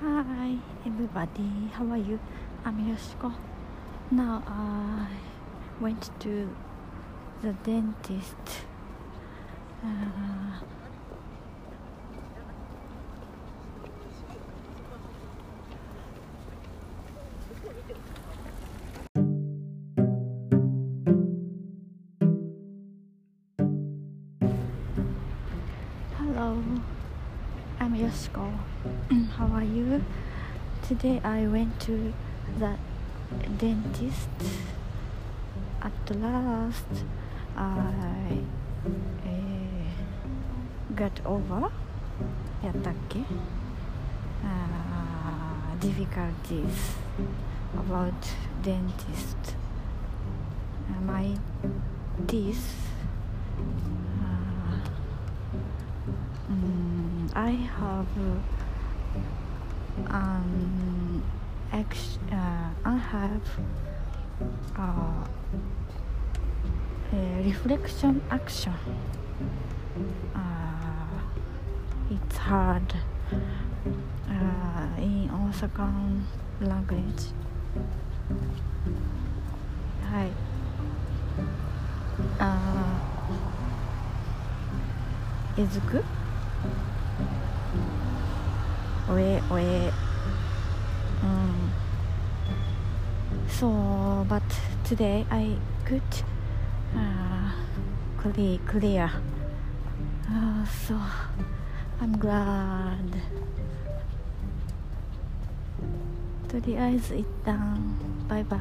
Hi everybody, how are you? I'm Yoshiko. Now I went to the dentist. Uh, hello, I'm Yoshiko. how are you? Today I went to the dentist. At last, I uh, got over やったっけ、uh, difficulties about dentist. Uh, my teeth. I have um, ex- uh, I have uh, a reflection action. Uh, it's hard uh, in Osakan language. はい。あー、えずく おえおえうん。So, but today I could uh, clear, clear. Uh, so I'm glad. とりあえず一旦バイバイ。